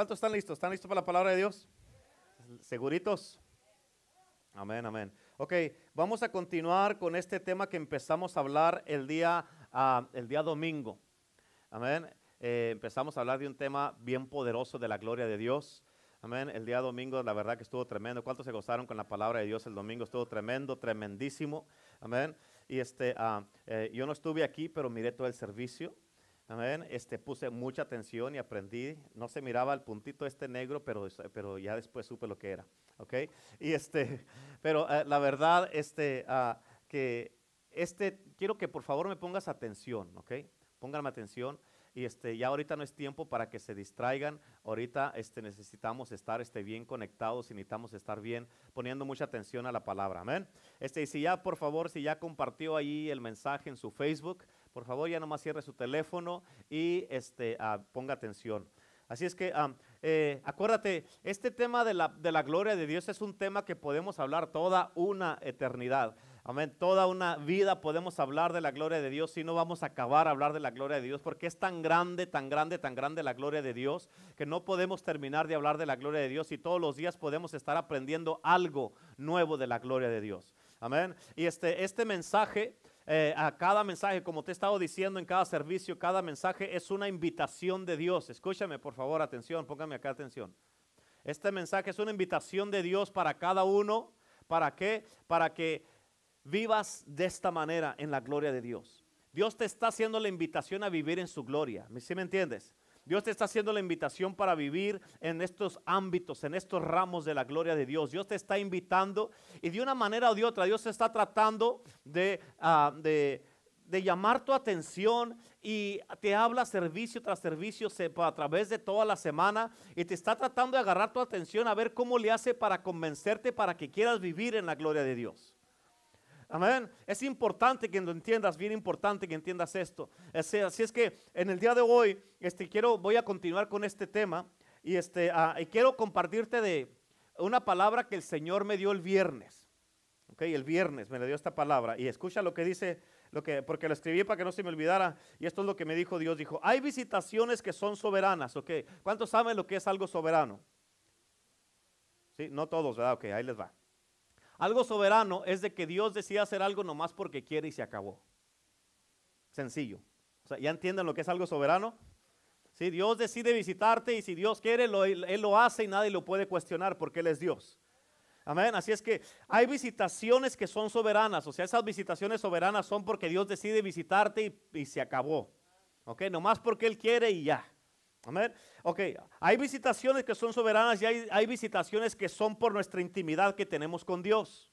¿Cuántos están listos? ¿Están listos para la palabra de Dios? ¿Seguritos? Amén, amén. Ok, vamos a continuar con este tema que empezamos a hablar el día, ah, el día domingo. Amén. Eh, empezamos a hablar de un tema bien poderoso de la gloria de Dios. Amén. El día domingo, la verdad que estuvo tremendo. ¿Cuántos se gozaron con la palabra de Dios el domingo? Estuvo tremendo, tremendísimo. Amén. Y este, ah, eh, yo no estuve aquí, pero miré todo el servicio. Amén. Este, puse mucha atención y aprendí. No se miraba el puntito este negro, pero, pero ya después supe lo que era. ¿Ok? Y este, pero eh, la verdad, este, ah, que este, quiero que por favor me pongas atención, ¿ok? Pónganme atención y este, ya ahorita no es tiempo para que se distraigan, ahorita este, necesitamos estar este, bien conectados y necesitamos estar bien poniendo mucha atención a la palabra, amén. Este, y si ya, por favor, si ya compartió ahí el mensaje en su Facebook, por favor ya nomás cierre su teléfono y este, ah, ponga atención. Así es que ah, eh, acuérdate, este tema de la, de la gloria de Dios es un tema que podemos hablar toda una eternidad. Amén. Toda una vida podemos hablar de la gloria de Dios y no vamos a acabar a hablar de la gloria de Dios porque es tan grande, tan grande, tan grande la gloria de Dios que no podemos terminar de hablar de la gloria de Dios y todos los días podemos estar aprendiendo algo nuevo de la gloria de Dios. Amén. Y este, este mensaje, eh, a cada mensaje, como te he estado diciendo en cada servicio, cada mensaje es una invitación de Dios. Escúchame, por favor, atención, póngame acá atención. Este mensaje es una invitación de Dios para cada uno. ¿Para qué? Para que vivas de esta manera en la gloria de Dios. Dios te está haciendo la invitación a vivir en su gloria. ¿Sí me entiendes? Dios te está haciendo la invitación para vivir en estos ámbitos, en estos ramos de la gloria de Dios. Dios te está invitando y de una manera o de otra Dios está tratando de, ah, de, de llamar tu atención y te habla servicio tras servicio a través de toda la semana y te está tratando de agarrar tu atención a ver cómo le hace para convencerte para que quieras vivir en la gloria de Dios. Amén. Es importante que lo entiendas, bien importante que entiendas esto. Así es que en el día de hoy, este, quiero, voy a continuar con este tema y, este, ah, y quiero compartirte de una palabra que el Señor me dio el viernes. Ok, el viernes me le dio esta palabra y escucha lo que dice, lo que, porque lo escribí para que no se me olvidara y esto es lo que me dijo Dios. Dijo, hay visitaciones que son soberanas, ok. ¿Cuántos saben lo que es algo soberano? Sí, no todos, ¿verdad? Ok, ahí les va. Algo soberano es de que Dios decide hacer algo nomás porque quiere y se acabó. Sencillo. O sea, ¿ya entienden lo que es algo soberano? Si Dios decide visitarte y si Dios quiere, Él lo hace y nadie lo puede cuestionar porque Él es Dios. Amén. Así es que hay visitaciones que son soberanas. O sea, esas visitaciones soberanas son porque Dios decide visitarte y, se acabó. Ok, nomás porque Él quiere y ya. Amén. Ok, hay visitaciones que son soberanas y hay, hay, visitaciones que son por nuestra intimidad que tenemos con Dios.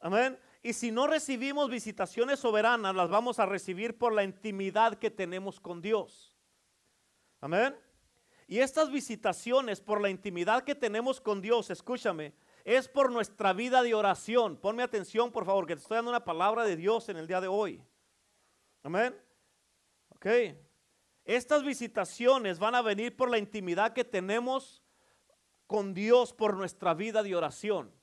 Amén. Y si no recibimos visitaciones soberanas, las vamos a recibir por la intimidad que tenemos con Dios. Amén. Y estas visitaciones por la intimidad que tenemos con Dios, escúchame, es por nuestra vida de oración. Ponme atención, por favor, que te estoy dando una palabra de Dios en el día de hoy. Amén. Ok. Estas visitaciones van a venir por la intimidad que tenemos con Dios por nuestra vida de oración.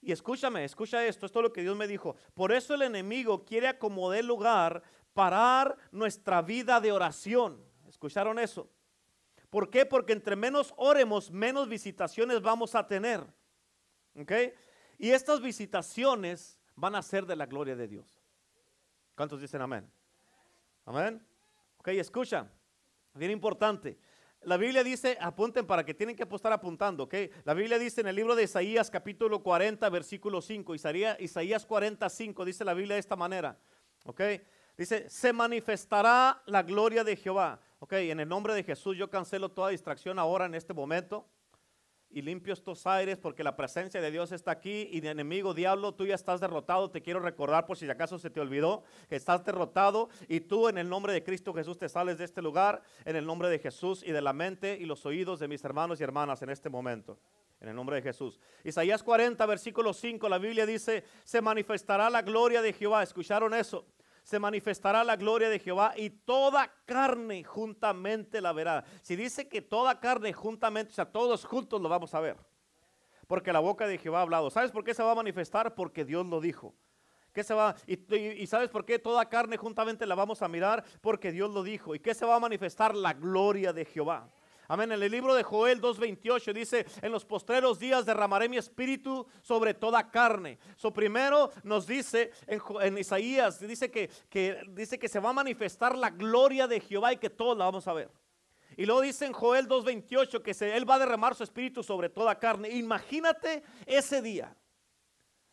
Y escúchame, escucha esto, esto es lo que Dios me dijo. Por eso el enemigo quiere acomodar lugar, parar nuestra vida de oración. ¿Escucharon eso? ¿Por qué? Porque entre menos oremos, menos visitaciones vamos a tener. ¿Ok? Y estas visitaciones van a ser de la gloria de Dios. ¿Cuántos dicen amén? Amén. Ok, escucha, bien importante. La Biblia dice, apunten para que tienen que estar apuntando, ok. La Biblia dice en el libro de Isaías capítulo 40, versículo 5, Isaías, Isaías 45, dice la Biblia de esta manera, ok. Dice, se manifestará la gloria de Jehová. Ok, en el nombre de Jesús yo cancelo toda distracción ahora en este momento y limpio estos aires porque la presencia de Dios está aquí y de enemigo diablo tú ya estás derrotado. Te quiero recordar por si acaso se te olvidó que estás derrotado y tú en el nombre de Cristo Jesús te sales de este lugar en el nombre de Jesús y de la mente y los oídos de mis hermanos y hermanas en este momento. En el nombre de Jesús. Isaías 40, versículo 5, la Biblia dice, se manifestará la gloria de Jehová. ¿Escucharon eso? Se manifestará la gloria de Jehová y toda carne juntamente la verá. Si dice que toda carne juntamente, o sea, todos juntos lo vamos a ver. Porque la boca de Jehová ha hablado. ¿Sabes por qué se va a manifestar? Porque Dios lo dijo. ¿Qué se va? Y, sabes por qué toda carne juntamente la vamos a mirar? Porque Dios lo dijo. ¿Y qué se va a manifestar? La gloria de Jehová. Amén. En el libro de Joel 2.28 dice, en los postreros días derramaré mi espíritu sobre toda carne. So primero nos dice en, Isaías, dice que, que, dice que se va a manifestar la gloria de Jehová y que todos la vamos a ver. Y luego dice en Joel 2.28 que Él va a derramar su espíritu sobre toda carne. Imagínate ese día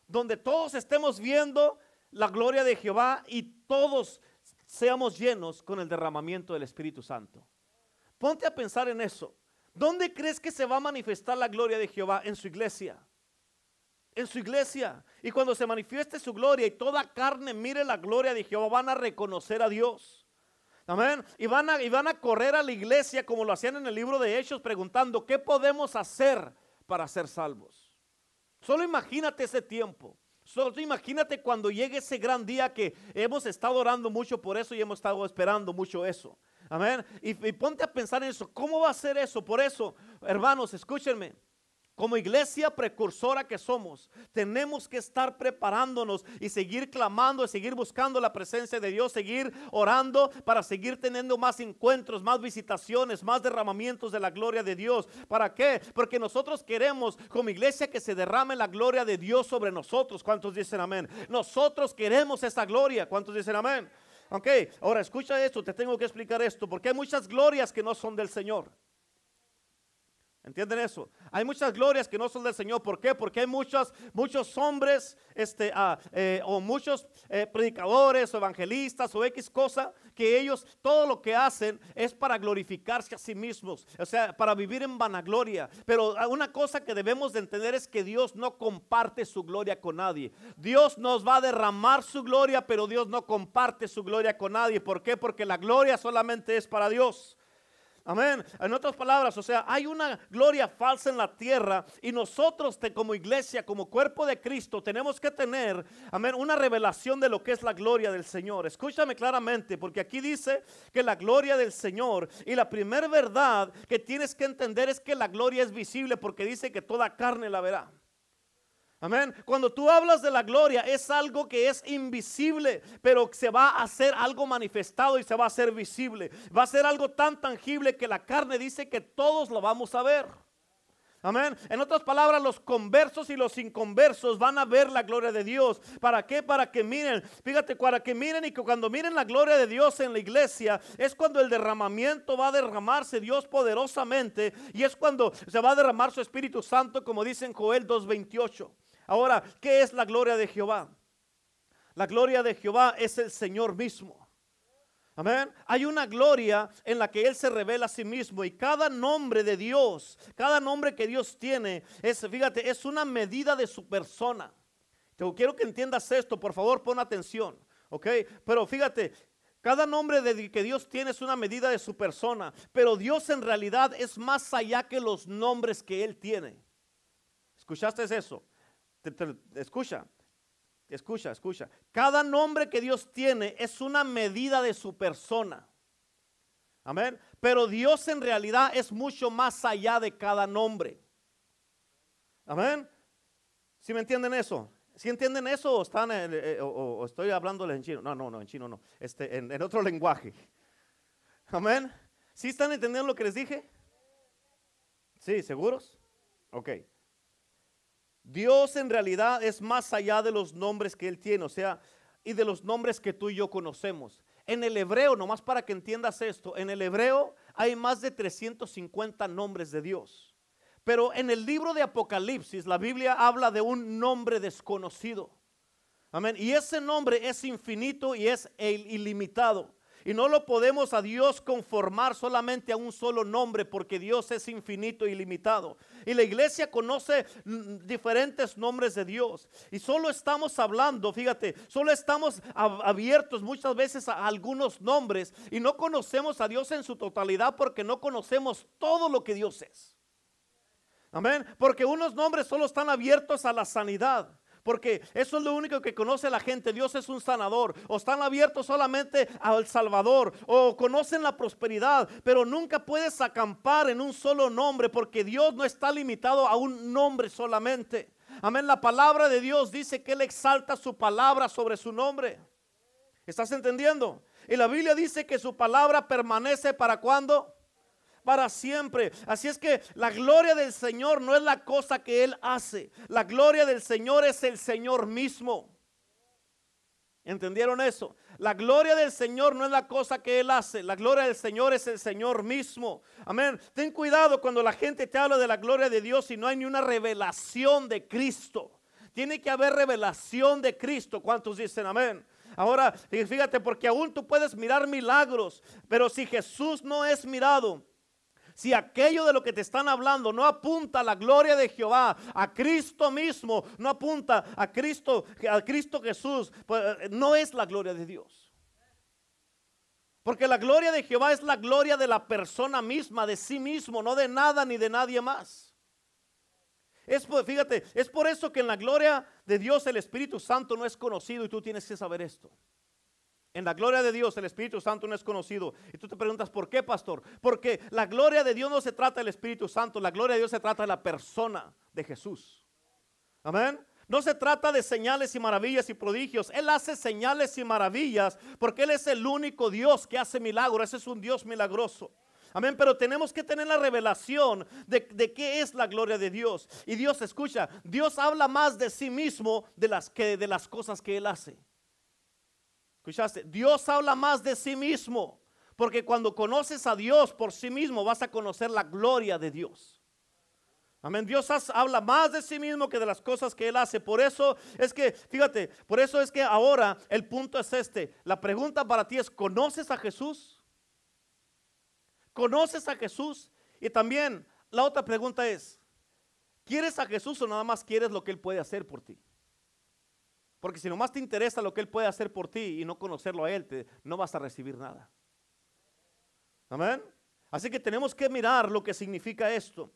donde todos estemos viendo la gloria de Jehová y todos seamos llenos con el derramamiento del Espíritu Santo. Ponte a pensar en eso. ¿Dónde crees que se va a manifestar la gloria de Jehová? En su iglesia. En su iglesia. Y cuando se manifieste su gloria y toda carne mire la gloria de Jehová, van a reconocer a Dios. Amén. Y van, a, y van a correr a la iglesia como lo hacían en el libro de Hechos preguntando, ¿qué podemos hacer para ser salvos? Solo imagínate ese tiempo. Solo imagínate cuando llegue ese gran día que hemos estado orando mucho por eso y hemos estado esperando mucho eso. Amén. Y, ponte a pensar en eso. ¿Cómo va a ser eso? Por eso, hermanos, escúchenme. Como iglesia precursora que somos, tenemos que estar preparándonos y seguir clamando, y seguir buscando la presencia de Dios, seguir orando para seguir teniendo más encuentros, más visitaciones, más derramamientos de la gloria de Dios. ¿Para qué? Porque nosotros queremos como iglesia que se derrame la gloria de Dios sobre nosotros. ¿Cuántos dicen amén? Nosotros queremos esa gloria. ¿Cuántos dicen amén? Ok, ahora escucha esto, te tengo que explicar esto, porque hay muchas glorias que no son del Señor. ¿Entienden eso? Hay muchas glorias que no son del Señor. ¿Por qué? Porque hay muchos, muchos hombres este, ah, eh, o muchos eh, predicadores o evangelistas o X cosa que ellos todo lo que hacen es para glorificarse a sí mismos. O sea, para vivir en vanagloria. Pero una cosa que debemos de entender es que Dios no comparte su gloria con nadie. Dios nos va a derramar su gloria, pero Dios no comparte su gloria con nadie. ¿Por qué? Porque la gloria solamente es para Dios. Amén. En otras palabras, o sea, hay una gloria falsa en la tierra y nosotros como iglesia, como cuerpo de Cristo, tenemos que tener, amén, una revelación de lo que es la gloria del Señor. Escúchame claramente, porque aquí dice que la gloria del Señor y la primera verdad que tienes que entender es que la gloria es visible porque dice que toda carne la verá. Amén. Cuando tú hablas de la gloria es algo que es invisible, pero se va a hacer algo manifestado y se va a hacer visible. Va a ser algo tan tangible que la carne dice que todos lo vamos a ver. Amén. En otras palabras, los conversos y los inconversos van a ver la gloria de Dios. ¿Para qué? Para que miren. Fíjate, para que miren y que cuando miren la gloria de Dios en la iglesia, es cuando el derramamiento va a derramarse Dios poderosamente y es cuando se va a derramar su Espíritu Santo, como dice en Joel 2.28. Ahora, ¿qué es la gloria de Jehová? La gloria de Jehová es el Señor mismo. Amén. Hay una gloria en la que Él se revela a sí mismo y cada nombre de Dios, cada nombre que Dios tiene, es, fíjate, es una medida de su persona. Te quiero que entiendas esto, por favor, pon atención, ¿ok? Pero fíjate, cada nombre de, que Dios tiene es una medida de su persona, pero Dios en realidad es más allá que los nombres que Él tiene. ¿Escuchaste eso? Escucha, escucha, escucha. Cada nombre que Dios tiene es una medida de su persona. Amén. Pero Dios en realidad es mucho más allá de cada nombre. Amén. ¿Sí me entienden eso? ¿Sí entienden eso o, están, eh, o, estoy hablándoles en chino? No, no, no, en chino no. Este, en, en otro lenguaje. Amén. ¿Sí están entendiendo lo que les dije? Sí, ¿seguros? Ok. Dios en realidad es más allá de los nombres que Él tiene, o sea, y de los nombres que tú y yo conocemos. En el hebreo, nomás para que entiendas esto, en el hebreo hay más de 350 nombres de Dios. Pero en el libro de Apocalipsis, la Biblia habla de un nombre desconocido. Amén. Y ese nombre es infinito y es ilimitado. Y no lo podemos a Dios conformar solamente a un solo nombre porque Dios es infinito y limitado. Y la iglesia conoce mm, diferentes nombres de Dios. Y solo estamos hablando, fíjate, solo estamos abiertos muchas veces a algunos nombres y no conocemos a Dios en su totalidad porque no conocemos todo lo que Dios es. Amén. Porque unos nombres solo están abiertos a la sanidad. Porque eso es lo único que conoce la gente. Dios es un sanador. O están abiertos solamente al Salvador. O conocen la prosperidad. Pero nunca puedes acampar en un solo nombre. Porque Dios no está limitado a un nombre solamente. Amén. La palabra de Dios dice que Él exalta su palabra sobre su nombre. ¿Estás entendiendo? Y la Biblia dice que su palabra permanece para cuando? Para siempre. Así es que la gloria del Señor no es la cosa que Él hace. La gloria del Señor es el Señor mismo. ¿Entendieron eso? La gloria del Señor no es la cosa que Él hace. La gloria del Señor es el Señor mismo. Amén. Ten cuidado cuando la gente te habla de la gloria de Dios y no hay ni una revelación de Cristo. Tiene que haber revelación de Cristo. ¿Cuántos dicen amén? Ahora, fíjate, porque aún tú puedes mirar milagros, pero si Jesús no es mirado, si aquello de lo que te están hablando no apunta a la gloria de Jehová, a Cristo mismo, no apunta a Cristo, a Cristo Jesús, pues eh, no es la gloria de Dios. Porque la gloria de Jehová es la gloria de la persona misma, de sí mismo, no de nada ni de nadie más. Es fíjate, es por eso que en la gloria de Dios el Espíritu Santo no es conocido y tú tienes que saber esto. En la gloria de Dios el Espíritu Santo no es conocido. Y tú te preguntas, ¿por qué, pastor? Porque la gloria de Dios no se trata del Espíritu Santo, la gloria de Dios se trata de la persona de Jesús. Amén. No se trata de señales y maravillas y prodigios. Él hace señales y maravillas porque Él es el único Dios que hace milagros. Ese es un Dios milagroso. Amén, pero tenemos que tener la revelación de, qué es la gloria de Dios. Y Dios escucha, Dios habla más de sí mismo de las, que de las cosas que Él hace. Dios habla más de sí mismo. Porque cuando conoces a Dios por sí mismo vas a conocer la gloria de Dios. Amén. Dios habla más de sí mismo que de las cosas que Él hace. Por eso es que, fíjate, por eso es que ahora el punto es este. La pregunta para ti es, ¿conoces a Jesús? ¿Conoces a Jesús? Y también la otra pregunta es, ¿quieres a Jesús o nada más quieres lo que Él puede hacer por ti? Porque si nomás te interesa lo que Él puede hacer por ti y no conocerlo a Él, te, no vas a recibir nada. Amén. Así que tenemos que mirar lo que significa esto.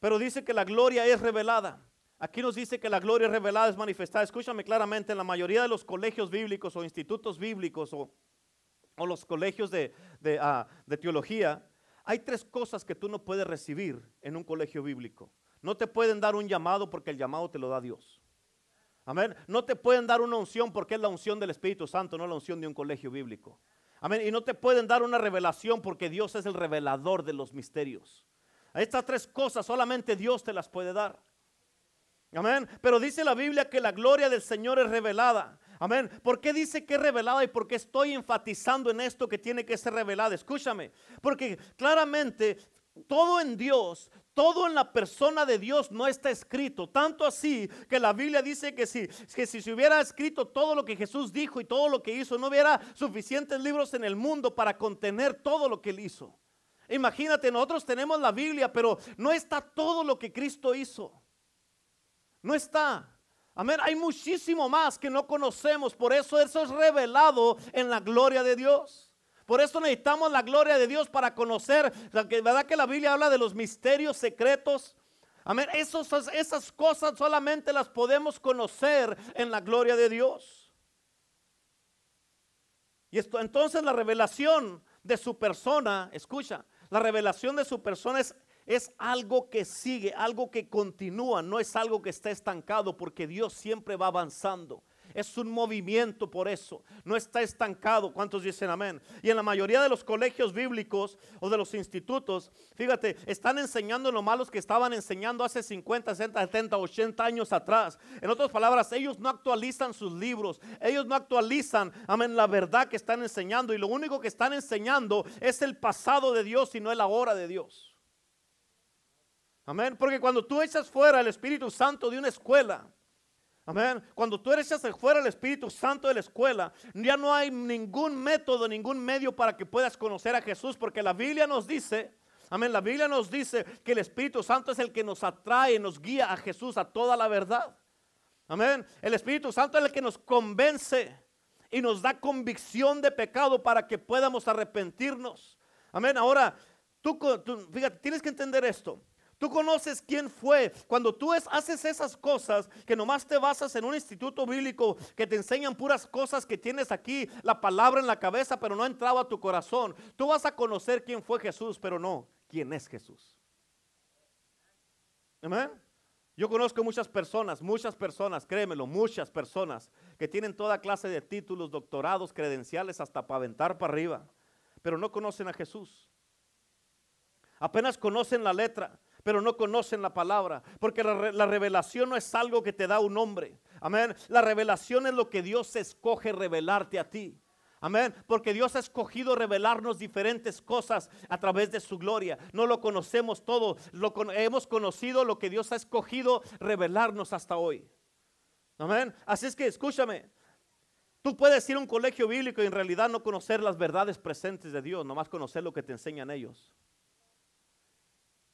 Pero dice que la gloria es revelada. Aquí nos dice que la gloria revelada es manifestada. Escúchame claramente, en la mayoría de los colegios bíblicos o institutos bíblicos o o los colegios ah, de, teología, hay tres cosas que tú no puedes recibir en un colegio bíblico. No te pueden dar un llamado porque el llamado te lo da Dios. Amén. No te pueden dar una unción porque es la unción del Espíritu Santo, no la unción de un colegio bíblico. Amén. Y no te pueden dar una revelación porque Dios es el revelador de los misterios. Estas tres cosas solamente Dios te las puede dar. Amén. Pero dice la Biblia que la gloria del Señor es revelada. Amén. ¿Por qué dice que es revelada y por qué estoy enfatizando en esto que tiene que ser revelada? Escúchame. Porque claramente todo en Dios, todo en la persona de Dios no está escrito. Tanto así que la Biblia dice que si, que si se hubiera escrito todo lo que Jesús dijo y todo lo que hizo, no hubiera suficientes libros en el mundo para contener todo lo que él hizo. Imagínate, nosotros tenemos la Biblia, pero no está todo lo que Cristo hizo. No está. Amén. Hay muchísimo más que no conocemos. Por eso eso es revelado en la gloria de Dios. Por eso necesitamos la gloria de Dios para conocer. ¿Verdad que la Biblia habla de los misterios secretos? Amén. esas cosas solamente las podemos conocer en la gloria de Dios. Y esto, entonces la revelación de su persona, escucha, la revelación de su persona es es algo que sigue, algo que continúa, no es algo que está estancado porque Dios siempre va avanzando. Es un movimiento por eso, no está estancado. ¿Cuántos dicen amén? Y en la mayoría de los colegios bíblicos o de los institutos, fíjate, están enseñando lo malos que estaban enseñando hace 50, 60, 70, 80 años atrás. En otras palabras, ellos no actualizan sus libros, ellos no actualizan, amén, la verdad que están enseñando y lo único que están enseñando es el pasado de Dios y no el ahora de Dios. Amén. Porque cuando tú echas fuera el Espíritu Santo de una escuela, amén. Cuando tú echas fuera el Espíritu Santo de la escuela, ya no hay ningún método, ningún medio para que puedas conocer a Jesús, porque la Biblia nos dice, amén. La Biblia nos dice que el Espíritu Santo es el que nos atrae, nos guía a Jesús a toda la verdad. Amén. El Espíritu Santo es el que nos convence y nos da convicción de pecado para que podamos arrepentirnos. Amén. Ahora, tú, tú fíjate, tienes que entender esto. Tú conoces quién fue. Cuando tú haces esas cosas, que nomás te basas en un instituto bíblico que te enseñan puras cosas que tienes aquí, la palabra en la cabeza, pero no ha entrado a tu corazón. Tú vas a conocer quién fue Jesús, pero no quién es Jesús. Amén. Yo conozco muchas personas, muchas personas, créemelo, muchas personas que tienen toda clase de títulos, doctorados, credenciales, hasta para aventar para arriba, pero no conocen a Jesús. Apenas conocen la letra, pero no conocen la palabra. Porque la, la, revelación no es algo que te da un hombre. Amén. La revelación es lo que Dios escoge revelarte a ti. Amén. Porque Dios ha escogido revelarnos diferentes cosas a través de su gloria. No lo conocemos todo. Lo, hemos conocido lo que Dios ha escogido revelarnos hasta hoy. Amén. Así es que escúchame. Tú puedes ir a un colegio bíblico y en realidad no conocer las verdades presentes de Dios, nomás conocer lo que te enseñan ellos.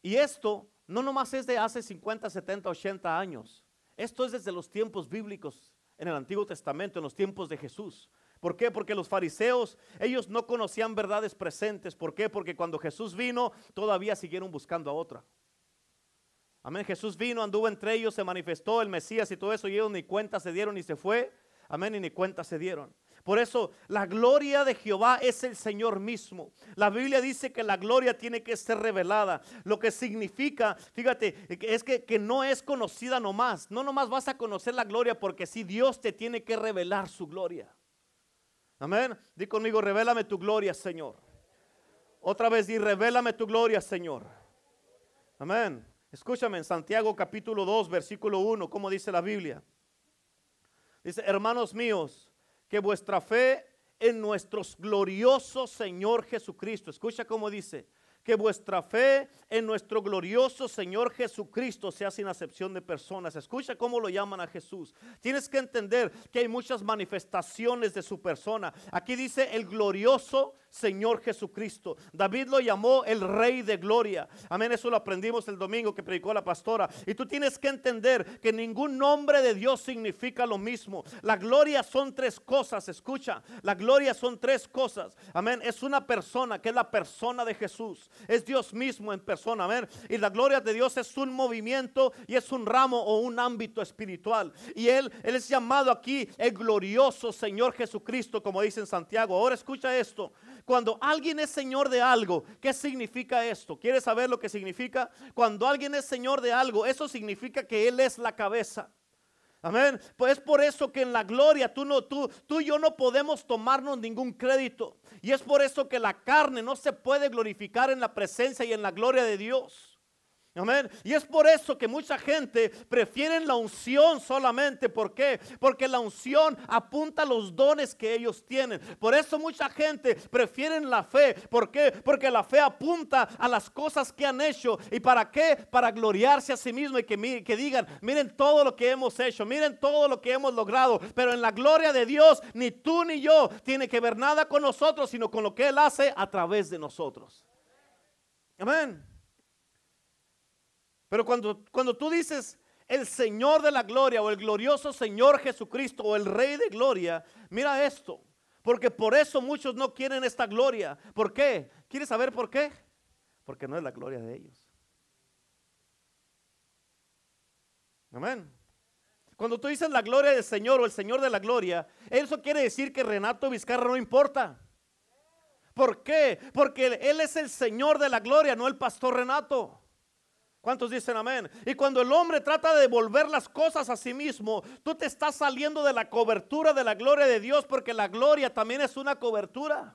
Y esto no nomás es de hace 50, 70, 80 años. Esto es desde los tiempos bíblicos en el Antiguo Testamento, en los tiempos de Jesús. ¿Por qué? Porque los fariseos, ellos no conocían verdades presentes. ¿Por qué? Porque cuando Jesús vino, todavía siguieron buscando a otra. Amén. Jesús vino, anduvo entre ellos, se manifestó el Mesías y todo eso, y ellos ni cuenta se dieron y se fue. Amén. Y ni cuenta se dieron. Por eso la gloria de Jehová es el Señor mismo. La Biblia dice que la gloria tiene que ser revelada. Lo que significa, fíjate, es que, que no es conocida nomás. No nomás vas a conocer la gloria porque si Dios te tiene que revelar su gloria. Amén. Di conmigo, revélame tu gloria, Señor. Otra vez di, revélame tu gloria, Señor. Amén. Escúchame en Santiago capítulo 2, versículo 1, como dice la Biblia. Dice, hermanos míos, que vuestra fe en nuestro glorioso Señor Jesucristo, escucha cómo dice, que vuestra fe en nuestro glorioso Señor Jesucristo sea sin acepción de personas. Escucha cómo lo llaman a Jesús. Tienes que entender que hay muchas manifestaciones de su persona. Aquí dice el glorioso Señor Jesucristo. David lo llamó el Rey de Gloria. Amén, eso lo aprendimos el domingo que predicó la pastora. Y tú tienes que entender que ningún nombre de Dios significa lo mismo. La gloria son tres cosas, escucha. La gloria son tres cosas. Amén, es una persona que es la persona de Jesús es Dios mismo en persona. Amén. Y la gloria de Dios es un movimiento y es un ramo o un ámbito espiritual. Y Él, Él es llamado aquí el glorioso Señor Jesucristo, como dice en Santiago. Ahora escucha esto. Cuando alguien es Señor de algo, ¿qué significa esto? ¿Quieres saber lo que significa? Cuando alguien es Señor de algo, eso significa que Él es la cabeza. Amén. Pues es por eso que en la gloria tú no tú tú y yo no podemos tomarnos ningún crédito. Y es por eso que la carne no se puede glorificar en la presencia y en la gloria de Dios. Amén. Y es por eso que mucha gente prefiere la unción solamente. ¿Por qué? Porque la unción apunta a los dones que ellos tienen. Por eso mucha gente prefiere la fe. ¿Por qué? Porque la fe apunta a las cosas que han hecho. ¿Y para qué? Para gloriarse a sí mismo y que, que digan, miren todo lo que hemos hecho, miren todo lo que hemos logrado. Pero en la gloria de Dios, ni tú ni yo tiene que ver nada con nosotros, sino con lo que Él hace a través de nosotros. Amén. Pero cuando, cuando tú dices el Señor de la gloria o el glorioso Señor Jesucristo o el Rey de gloria, mira esto. Porque por eso muchos no quieren esta gloria. ¿Por qué? ¿Quieres saber por qué? Porque no es la gloria de ellos. Amén. Cuando tú dices la gloria del Señor o el Señor de la gloria, eso quiere decir que Renato Vizcarra no importa. ¿Por qué? Porque Él es el Señor de la gloria, no el pastor Renato. ¿Cuántos dicen amén? Y cuando el hombre trata de devolver las cosas a sí mismo, tú te estás saliendo de la cobertura de la gloria de Dios porque la gloria también es una cobertura.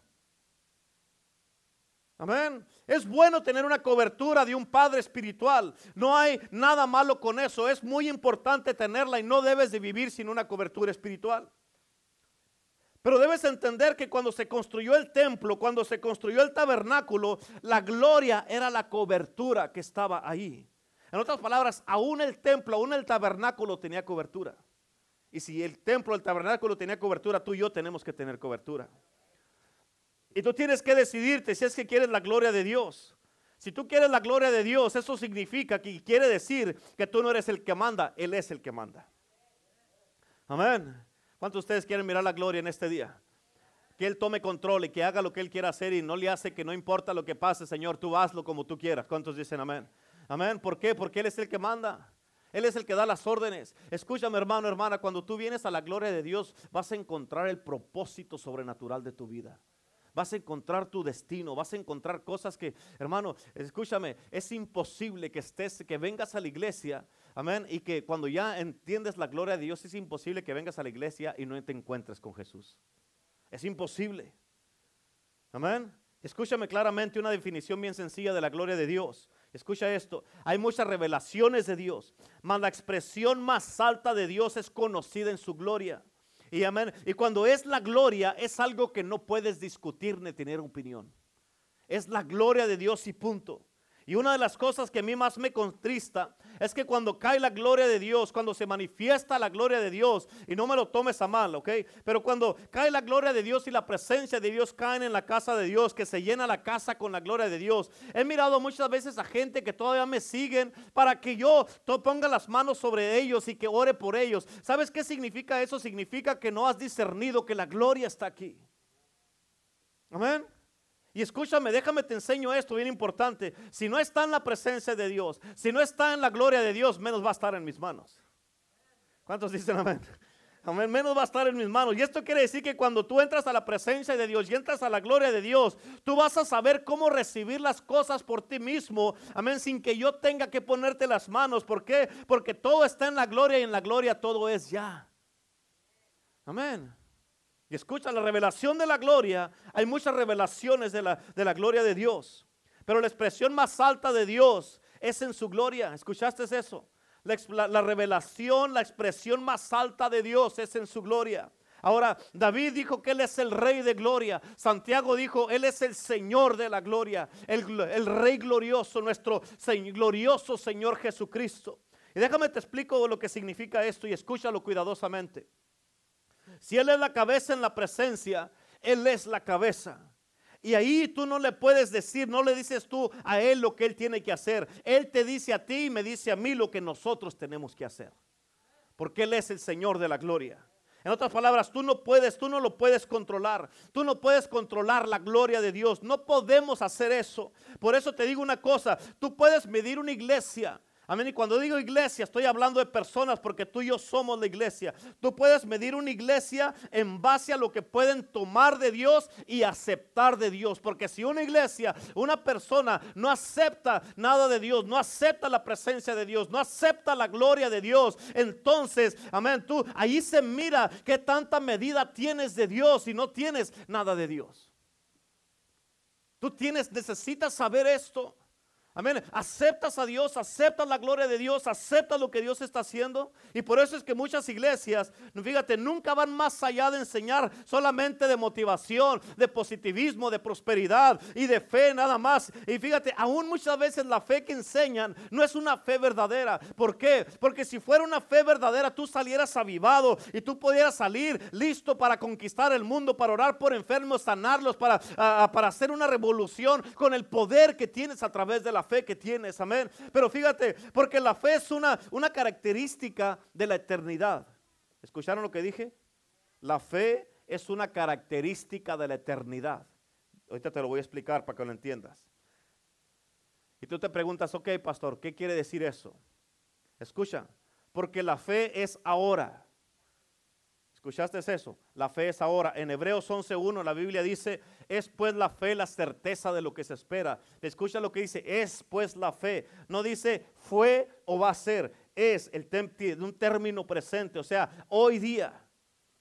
Amén. Es bueno tener una cobertura de un padre espiritual. No hay nada malo con eso. Es muy importante tenerla y no debes de vivir sin una cobertura espiritual. Pero debes entender que cuando se construyó el templo, cuando se construyó el tabernáculo, la gloria era la cobertura que estaba ahí. En otras palabras, aún el templo, aún el tabernáculo tenía cobertura. Y si el templo, el tabernáculo tenía cobertura, tú y yo tenemos que tener cobertura. Y tú tienes que decidirte si es que quieres la gloria de Dios. Si tú quieres la gloria de Dios, eso significa que quiere decir que tú no eres el que manda, Él es el que manda. Amén. ¿Cuántos de ustedes quieren mirar la gloria en este día? Que Él tome control y que haga lo que Él quiera hacer y no le hace que no importa lo que pase, Señor, tú hazlo como tú quieras. ¿Cuántos dicen amén? Amén. ¿Por qué? Porque Él es el que manda. Él es el que da las órdenes. Escúchame, hermano, hermana, cuando tú vienes a la gloria de Dios, vas a encontrar el propósito sobrenatural de tu vida. Vas a encontrar tu destino, vas a encontrar cosas que, hermano, escúchame, es imposible que estés, que vengas a la iglesia Amén. Y que cuando ya entiendes la gloria de Dios, es imposible que vengas a la iglesia y no te encuentres con Jesús. Es imposible. Amén. Escúchame claramente una definición bien sencilla de la gloria de Dios. Escucha esto, hay muchas revelaciones de Dios, mas la expresión más alta de Dios es conocida en su gloria. Y amén. Y cuando es la gloria, es algo que no puedes discutir ni tener opinión. Es la gloria de Dios y punto. Y una de las cosas que a mí más me contrista es que cuando cae la gloria de Dios, cuando se manifiesta la gloria de Dios, y no me lo tomes a mal, ¿ok? Pero cuando cae la gloria de Dios y la presencia de Dios caen en la casa de Dios, que se llena la casa con la gloria de Dios. He mirado muchas veces a gente que todavía me siguen para que yo ponga las manos sobre ellos y que ore por ellos. ¿Sabes qué significa eso? Significa que no has discernido que la gloria está aquí. Amén. Y escúchame, déjame te enseño esto bien importante. Si no está en la presencia de Dios, si no está en la gloria de Dios, menos va a estar en mis manos. ¿Cuántos dicen amén? Amén, menos va a estar en mis manos. Y esto quiere decir que cuando tú entras a la presencia de Dios y entras a la gloria de Dios, tú vas a saber cómo recibir las cosas por ti mismo. Amén, sin que yo tenga que ponerte las manos. ¿Por qué? Porque todo está en la gloria y en la gloria todo es ya. Amén. Y escucha, la revelación de la gloria, hay muchas revelaciones de la, de la gloria de Dios. Pero la expresión más alta de Dios es en su gloria. ¿Escuchaste eso? La, la, revelación, la expresión más alta de Dios es en su gloria. Ahora, David dijo que Él es el rey de gloria. Santiago dijo, Él es el Señor de la gloria. El, el rey glorioso, nuestro glorioso Señor Jesucristo. Y déjame te explico lo que significa esto y escúchalo cuidadosamente. Si Él es la cabeza en la presencia, Él es la cabeza. Y ahí tú no le puedes decir, no le dices tú a Él lo que Él tiene que hacer. Él te dice a ti y me dice a mí lo que nosotros tenemos que hacer. Porque Él es el Señor de la gloria. En otras palabras, tú no puedes, tú no lo puedes controlar. Tú no puedes controlar la gloria de Dios. No podemos hacer eso. Por eso te digo una cosa, tú puedes medir una iglesia Amén. Y cuando digo iglesia, estoy hablando de personas porque tú y yo somos la iglesia. Tú puedes medir una iglesia en base a lo que pueden tomar de Dios y aceptar de Dios. Porque si una iglesia, una persona no acepta nada de Dios, no acepta la presencia de Dios, no acepta la gloria de Dios, entonces, amén, tú ahí se mira qué tanta medida tienes de Dios y no tienes nada de Dios. Tú tienes, necesitas saber esto. Amén. Aceptas a Dios, aceptas la gloria de Dios, aceptas lo que Dios está haciendo. Y por eso es que muchas iglesias, fíjate, nunca van más allá de enseñar solamente de motivación, de positivismo, de prosperidad y de fe nada más. Y fíjate, aún muchas veces la fe que enseñan no es una fe verdadera. ¿Por qué? Porque si fuera una fe verdadera, tú salieras avivado y tú pudieras salir listo para conquistar el mundo, para orar por enfermos, sanarlos, para, para hacer una revolución con el poder que tienes a través de la fe que tienes, amén. Pero fíjate, porque la fe es una, una característica de la eternidad. ¿Escucharon lo que dije? La fe es una característica de la eternidad. Ahorita te lo voy a explicar para que lo entiendas. Y tú te preguntas, ok, pastor, ¿qué quiere decir eso? Escucha, porque la fe es ahora. ¿Escuchaste eso? La fe es ahora. En Hebreos 11.1 la Biblia dice, es pues la fe la certeza de lo que se espera. Escucha lo que dice, es pues la fe. No dice fue o va a ser, es el un término presente. O sea, hoy día,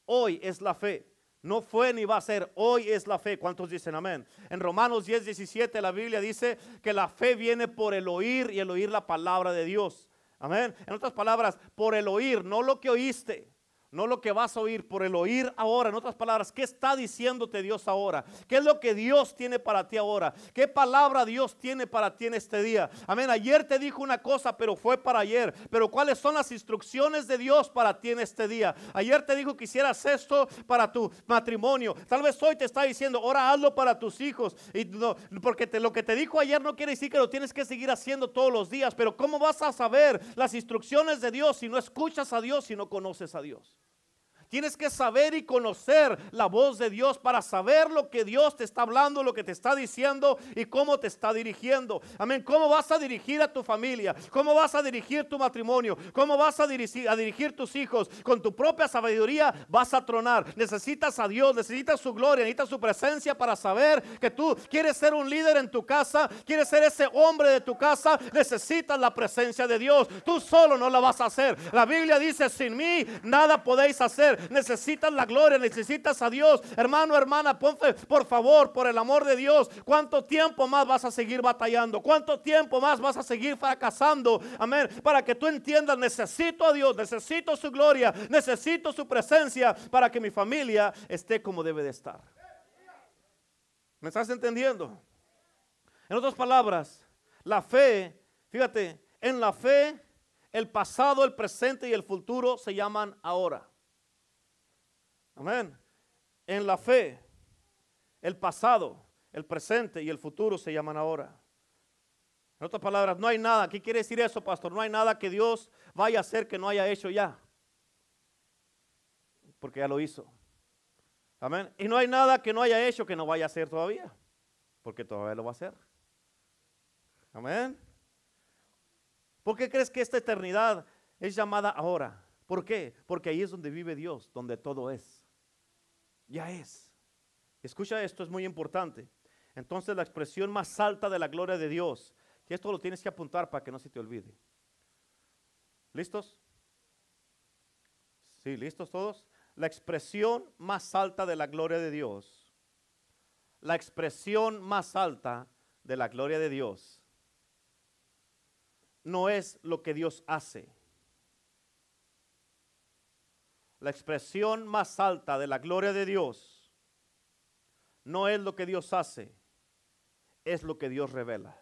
hoy es la fe. No fue ni va a ser, hoy es la fe. ¿Cuántos dicen amén? En Romanos 10, 17 la Biblia dice que la fe viene por el oír y el oír la palabra de Dios. Amén. En otras palabras, por el oír, no lo que oíste. No lo que vas a oír, por el oír ahora. En otras palabras, ¿qué está diciéndote Dios ahora? ¿Qué es lo que Dios tiene para ti ahora? ¿Qué palabra Dios tiene para ti en este día? Amén. Ayer te dijo una cosa, pero fue para ayer. Pero ¿cuáles son las instrucciones de Dios para ti en este día? Ayer te dijo que hicieras esto para tu matrimonio. Tal vez hoy te está diciendo, ahora hazlo para tus hijos. Y no, porque lo que te dijo ayer no quiere decir que lo tienes que seguir haciendo todos los días. Pero ¿cómo vas a saber las instrucciones de Dios si no escuchas a Dios, si no conoces a Dios? Tienes que saber y conocer la voz de Dios para saber lo que Dios te está hablando, lo que te está diciendo y cómo te está dirigiendo. Amén. ¿Cómo vas a dirigir a tu familia? ¿Cómo vas a dirigir tu matrimonio? ¿Cómo vas a dirigir, a dirigir tus hijos? Con tu propia sabiduría vas a tronar. Necesitas a Dios, necesitas su gloria, necesitas su presencia para saber que tú quieres ser un líder en tu casa, quieres ser ese hombre de tu casa, necesitas la presencia de Dios. Tú solo no la vas a hacer. La Biblia dice, sin mí nada podéis hacer. Necesitas la gloria, necesitas a Dios. Hermano, hermana, ponte, por favor, por el amor de Dios, ¿cuánto tiempo más vas a seguir batallando? ¿Cuánto tiempo más vas a seguir fracasando? Amén. Para que tú entiendas, necesito a Dios, necesito su gloria, necesito su presencia para que mi familia esté como debe de estar. ¿Me estás entendiendo? En otras palabras, la fe, fíjate, en la fe el pasado, el presente y el futuro se llaman ahora. Amén. En la fe, el pasado, el presente y el futuro se llaman ahora. En otras palabras, no hay nada. ¿Qué quiere decir eso, pastor? No hay nada que Dios vaya a hacer que no haya hecho ya. Porque ya lo hizo. Amén. Y no hay nada que no haya hecho que no vaya a hacer todavía. Porque todavía lo va a hacer. Amén. ¿Por qué crees que esta eternidad es llamada ahora? ¿Por qué? Porque ahí es donde vive Dios, donde todo es. Ya es. Escucha esto, es muy importante. Entonces la expresión más alta de la gloria de Dios, que esto lo tienes que apuntar para que no se te olvide. ¿Listos? Sí, ¿listos todos? La expresión más alta de la gloria de Dios, la expresión más alta de la gloria de Dios no es lo que Dios hace. La expresión más alta de la gloria de Dios no es lo que Dios hace, es lo que Dios revela.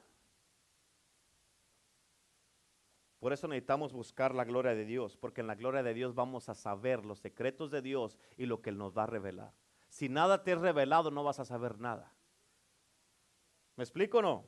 Por eso necesitamos buscar la gloria de Dios, porque en la gloria de Dios vamos a saber los secretos de Dios y lo que Él nos va a revelar. Si nada te es revelado, no vas a saber nada. ¿Me explico o no?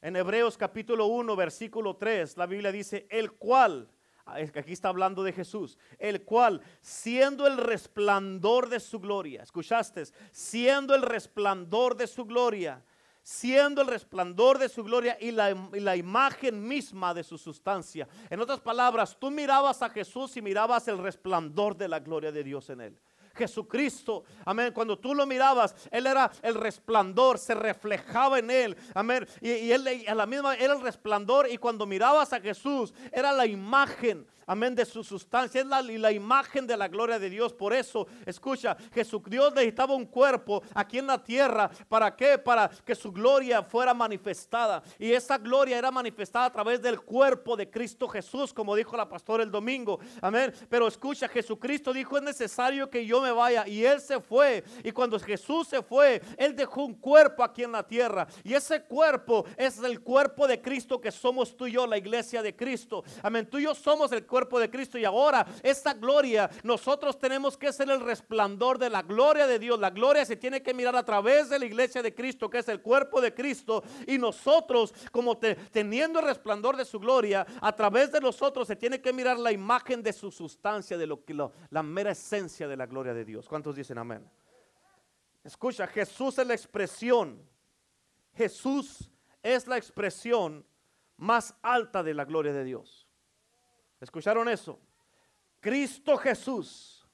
En Hebreos capítulo 1, versículo 3, la Biblia dice, el cual, aquí está hablando de Jesús, el cual, siendo el resplandor de su gloria, escuchaste, siendo el resplandor de su gloria, siendo el resplandor de su gloria y la, y la, imagen misma de su sustancia. En otras palabras, tú mirabas a Jesús y mirabas el resplandor de la gloria de Dios en él. Jesucristo. Amén. Cuando tú lo mirabas, Él era el resplandor, se reflejaba en Él. Amén. Y, Él a la misma era el resplandor. Y cuando mirabas a Jesús, era la imagen amén, de su sustancia, es la, la, imagen de la gloria de Dios. Por eso, escucha, Jesús, Dios necesitaba un cuerpo aquí en la tierra. ¿Para qué? Para que su gloria fuera manifestada. Y esa gloria era manifestada a través del cuerpo de Cristo Jesús, como dijo la pastora el domingo. Amén. Pero escucha, Jesucristo dijo, es necesario que yo me vaya. Y Él se fue. Y cuando Jesús se fue, Él dejó un cuerpo aquí en la tierra. Y ese cuerpo es el cuerpo de Cristo que somos tú y yo, la iglesia de Cristo. Amén. Tú y yo somos el cuerpo cuerpo de Cristo. Y ahora esta gloria, nosotros tenemos que ser el resplandor de la gloria de Dios. La gloria se tiene que mirar a través de la iglesia de Cristo, que es el cuerpo de Cristo. Y nosotros, como teniendo el resplandor de su gloria, a través de nosotros se tiene que mirar la imagen de su sustancia, de lo que la mera esencia de la gloria de Dios. ¿Cuántos dicen amén? Escucha, Jesús es la expresión. Jesús es la expresión más alta de la gloria de Dios. ¿Escucharon eso? Cristo Jesús.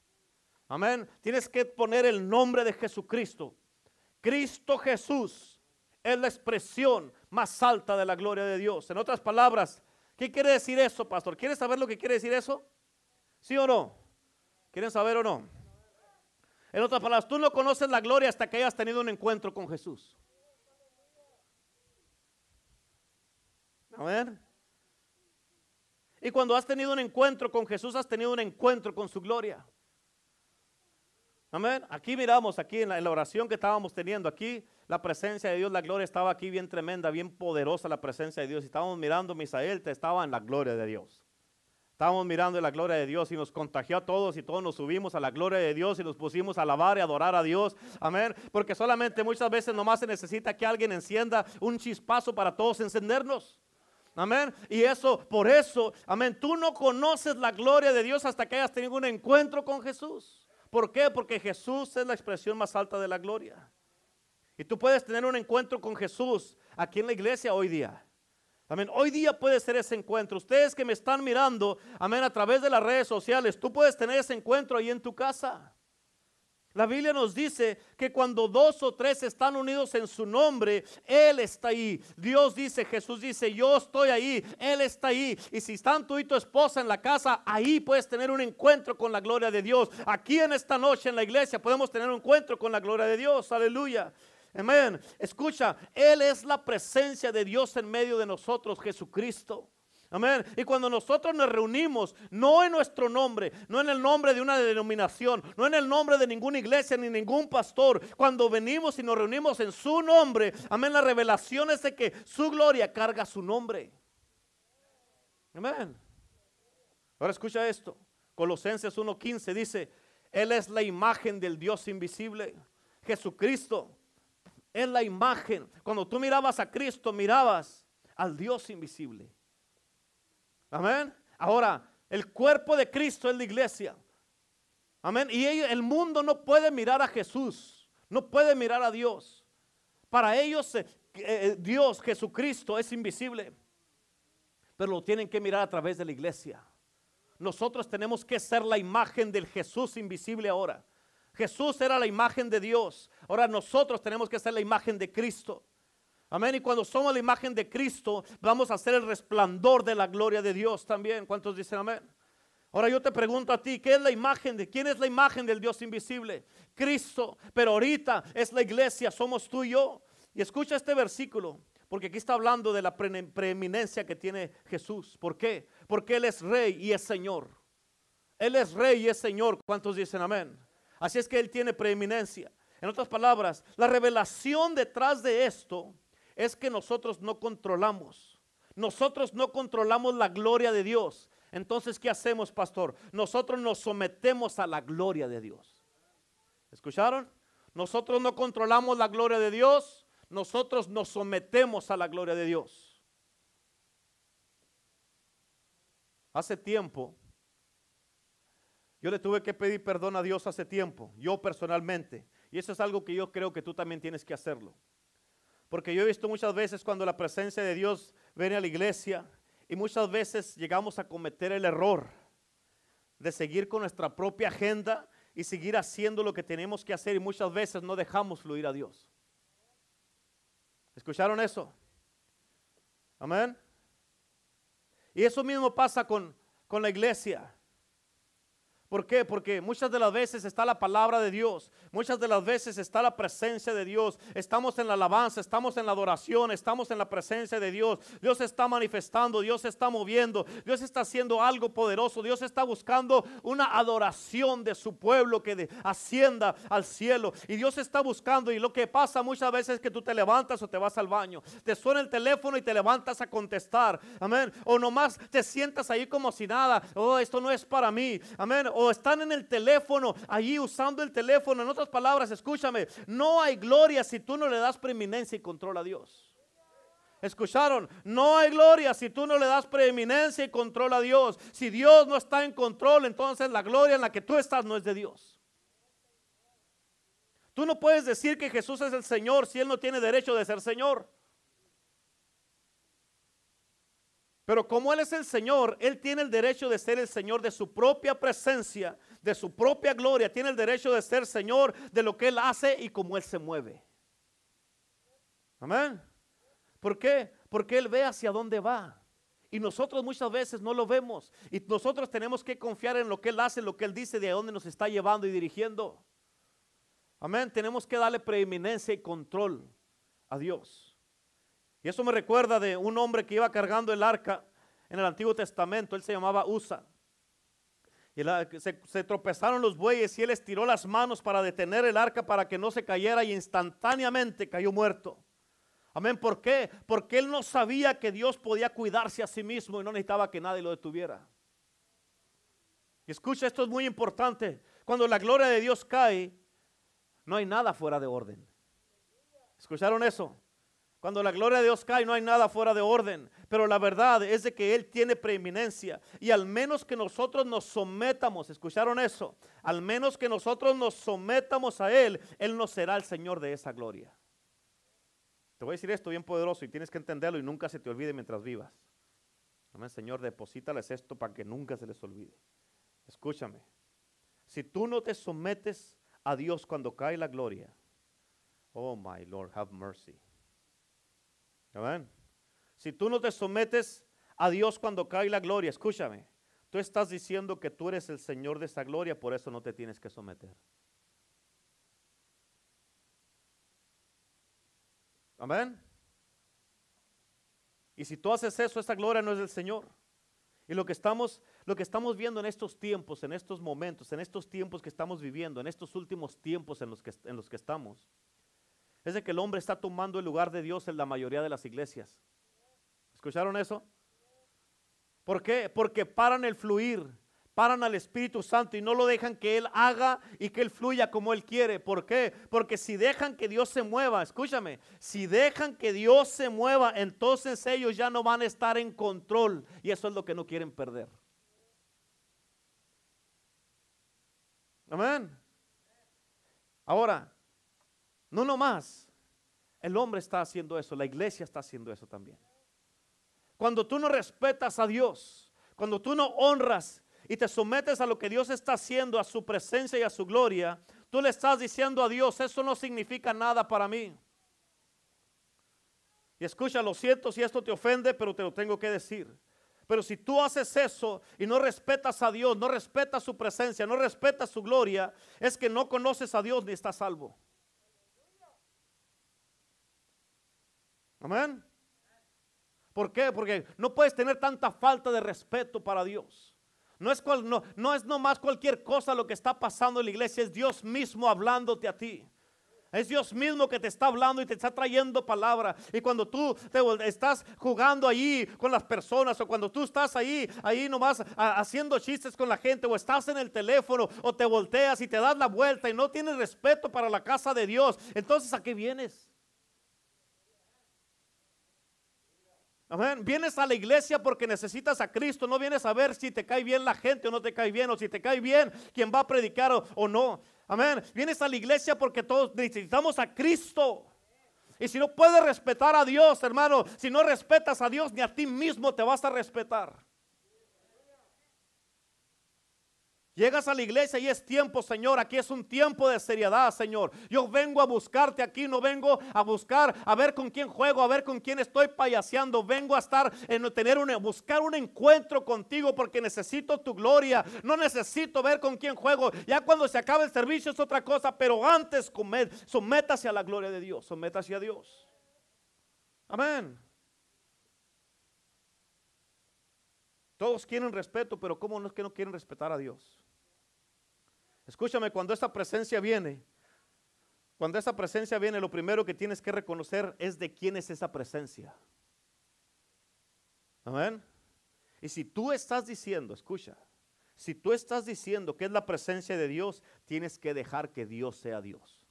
Amén. Tienes que poner el nombre de Jesucristo. Cristo Jesús es la expresión más alta de la gloria de Dios. En otras palabras, ¿qué quiere decir eso, pastor? ¿Quieres saber lo que quiere decir eso? ¿Sí o no? ¿Quieren saber o no? En otras palabras, tú no conoces la gloria hasta que hayas tenido un encuentro con Jesús. Amén. Y cuando has tenido un encuentro con Jesús, has tenido un encuentro con su gloria. Amén. Aquí miramos, aquí en la, oración que estábamos teniendo, aquí la presencia de Dios, la gloria estaba aquí bien tremenda, bien poderosa la presencia de Dios. Y estábamos mirando, Misael, te estaba en la gloria de Dios. Estábamos mirando la gloria de Dios y nos contagió a todos y todos nos subimos a la gloria de Dios y nos pusimos a alabar y adorar a Dios. Amén. Porque solamente muchas veces nomás se necesita que alguien encienda un chispazo para todos encendernos. Amén. Y eso, por eso, amén, tú no conoces la gloria de Dios hasta que hayas tenido un encuentro con Jesús. ¿Por qué? Porque Jesús es la expresión más alta de la gloria. Y tú puedes tener un encuentro con Jesús aquí en la iglesia hoy día. Amén. Hoy día puede ser ese encuentro. Ustedes que me están mirando, amén, a través de las redes sociales, tú puedes tener ese encuentro ahí en tu casa. La Biblia nos dice que cuando dos o tres están unidos en su nombre, Él está ahí. Dios dice, Jesús dice, yo estoy ahí, Él está ahí. Y si están tú y tu esposa en la casa, ahí puedes tener un encuentro con la gloria de Dios. Aquí en esta noche en la iglesia podemos tener un encuentro con la gloria de Dios. Aleluya. Amén. Escucha, Él es la presencia de Dios en medio de nosotros, Jesucristo. Amén. Y cuando nosotros nos reunimos, no en nuestro nombre, no en el nombre de una denominación, no en el nombre de ninguna iglesia ni ningún pastor, cuando venimos y nos reunimos en su nombre, amén, la revelación es de que su gloria carga su nombre. Amén. Ahora escucha esto. Colosenses 1:15 dice, Él es la imagen del Dios invisible. Jesucristo es la imagen. Cuando tú mirabas a Cristo, mirabas al Dios invisible. Amén. Ahora, el cuerpo de Cristo es la iglesia. Amén. Y el mundo no puede mirar a Jesús, no puede mirar a Dios. Para ellos eh, eh, Dios, Jesucristo, es invisible. Pero lo tienen que mirar a través de la iglesia. Nosotros tenemos que ser la imagen del Jesús invisible ahora. Jesús era la imagen de Dios. Ahora nosotros tenemos que ser la imagen de Cristo. Amén. Y cuando somos la imagen de Cristo, vamos a ser el resplandor de la gloria de Dios también. ¿Cuántos dicen amén? Ahora yo te pregunto a ti, ¿qué es la imagen de quién es la imagen del Dios invisible? Cristo. Pero ahorita es la iglesia, somos tú y yo. Y escucha este versículo, porque aquí está hablando de la preeminencia que tiene Jesús. ¿Por qué? Porque Él es rey y es Señor. Él es rey y es Señor. ¿Cuántos dicen amén? Así es que Él tiene preeminencia. En otras palabras, la revelación detrás de esto es que nosotros no controlamos. Nosotros no controlamos la gloria de Dios. Entonces, ¿qué hacemos, pastor? Nosotros nos sometemos a la gloria de Dios. ¿Escucharon? Nosotros no controlamos la gloria de Dios, nosotros nos sometemos a la gloria de Dios. Hace tiempo, yo le tuve que pedir perdón a Dios hace tiempo, yo personalmente. Y eso es algo que yo creo que tú también tienes que hacerlo. Porque yo he visto muchas veces cuando la presencia de Dios viene a la iglesia y muchas veces llegamos a cometer el error de seguir con nuestra propia agenda y seguir haciendo lo que tenemos que hacer y muchas veces no dejamos fluir a Dios. ¿Escucharon eso? Amén. Y eso mismo pasa con, con la iglesia. ¿Por qué? Porque muchas de las veces está la palabra de Dios, muchas de las veces está la presencia de Dios, estamos en la alabanza, estamos en la adoración, estamos en la presencia de Dios, Dios está manifestando, Dios está moviendo, Dios está haciendo algo poderoso, Dios está buscando una adoración de su pueblo que ascienda al cielo. Y Dios está buscando y lo que pasa muchas veces es que tú te levantas o te vas al baño, te suena el teléfono y te levantas a contestar, amén, o nomás te sientas ahí como si nada, oh, esto no es para mí, amén, están en el teléfono, allí usando el teléfono. En otras palabras, escúchame, no hay gloria si tú no le das preeminencia y control a Dios. ¿Escucharon? No hay gloria si tú no le das preeminencia y control a Dios. Si Dios no está en control, entonces la gloria en la que tú estás no es de Dios. Tú no puedes decir que Jesús es el Señor si Él no tiene derecho de ser Señor. Pero como Él es el Señor, Él tiene el derecho de ser el Señor de su propia presencia, de su propia gloria. Tiene el derecho de ser Señor de lo que Él hace y cómo Él se mueve. Amén. ¿Por qué? Porque Él ve hacia dónde va. Y nosotros muchas veces no lo vemos. Y nosotros tenemos que confiar en lo que Él hace, lo que Él dice, de a dónde nos está llevando y dirigiendo. Amén. Tenemos que darle preeminencia y control a Dios. Y eso me recuerda de un hombre que iba cargando el arca en el Antiguo Testamento. Él se llamaba Usa. Y se, tropezaron los bueyes y él estiró las manos para detener el arca para que no se cayera y instantáneamente cayó muerto. Amén. ¿Por qué? Porque él no sabía que Dios podía cuidarse a sí mismo y no necesitaba que nadie lo detuviera. Y escucha, esto es muy importante. Cuando la gloria de Dios cae, no hay nada fuera de orden. ¿Escucharon eso? Cuando la gloria de Dios cae no hay nada fuera de orden. Pero la verdad es de que Él tiene preeminencia. Y al menos que nosotros nos sometamos, ¿escucharon eso? Al menos que nosotros nos sometamos a Él, Él nos será el Señor de esa gloria. Te voy a decir esto bien poderoso y tienes que entenderlo y nunca se te olvide mientras vivas. Amén, Señor, deposítales esto para que nunca se les olvide. Escúchame. Si tú no te sometes a Dios cuando cae la gloria. Oh, my Lord, have mercy. Amén. Si tú no te sometes a Dios cuando cae la gloria, escúchame, tú estás diciendo que tú eres el Señor de esa gloria, por eso no te tienes que someter. Amén. Y si tú haces eso, esa gloria no es del Señor. Y lo que estamos, lo que estamos viendo en estos tiempos, en estos momentos, en estos tiempos que estamos viviendo, en estos últimos tiempos en los que, en los que estamos, es de que el hombre está tomando el lugar de Dios en la mayoría de las iglesias. ¿Escucharon eso? ¿Por qué? Porque paran el fluir, paran al Espíritu Santo y no lo dejan que Él haga y que Él fluya como Él quiere. ¿Por qué? Porque si dejan que Dios se mueva, escúchame, si dejan que Dios se mueva, entonces ellos ya no van a estar en control y eso es lo que no quieren perder. Amén. Ahora, no nomás, el hombre está haciendo eso, la iglesia está haciendo eso también. Cuando tú no respetas a Dios, cuando tú no honras y te sometes a lo que Dios está haciendo, a su presencia y a su gloria, tú le estás diciendo a Dios, eso no significa nada para mí. Y escucha, lo siento si esto te ofende, pero te lo tengo que decir. Pero si tú haces eso y no respetas a Dios, no respetas su presencia, no respetas su gloria, es que no conoces a Dios ni estás salvo. Amén. ¿Por qué? Porque no puedes tener tanta falta de respeto para Dios. No es, cual, no, no es nomás cualquier cosa lo que está pasando en la iglesia, es Dios mismo hablándote a ti. Es Dios mismo que te está hablando y te está trayendo palabra. Y cuando tú te, estás jugando ahí con las personas o cuando tú estás ahí, ahí nomás haciendo chistes con la gente o estás en el teléfono o te volteas y te das la vuelta y no tienes respeto para la casa de Dios, entonces ¿a qué vienes? Vienes a la iglesia porque necesitas a Cristo. No vienes a ver si te cae bien la gente o no te cae bien. O si te cae bien quien va a predicar o, no. Amén. Vienes a la iglesia porque todos necesitamos a Cristo. Y si no puedes respetar a Dios, hermano, si no respetas a Dios, ni a ti mismo te vas a respetar. Llegas a la iglesia y es tiempo, Señor. Aquí es un tiempo de seriedad, Señor. Yo vengo a buscarte aquí, no vengo a buscar a ver con quién juego, a ver con quién estoy payaseando. Vengo a estar en tener un buscar un encuentro contigo porque necesito tu gloria. No necesito ver con quién juego. Ya cuando se acabe el servicio es otra cosa, pero antes comed, sométase a la gloria de Dios, sométase a Dios. Amén. Todos quieren respeto, pero ¿cómo no es que no quieren respetar a Dios? Escúchame, cuando esa presencia viene, cuando esa presencia viene, lo primero que tienes que reconocer es de quién es esa presencia. Amén. Y si tú estás diciendo, escucha, si tú estás diciendo que es la presencia de Dios, tienes que dejar que Dios sea Dios.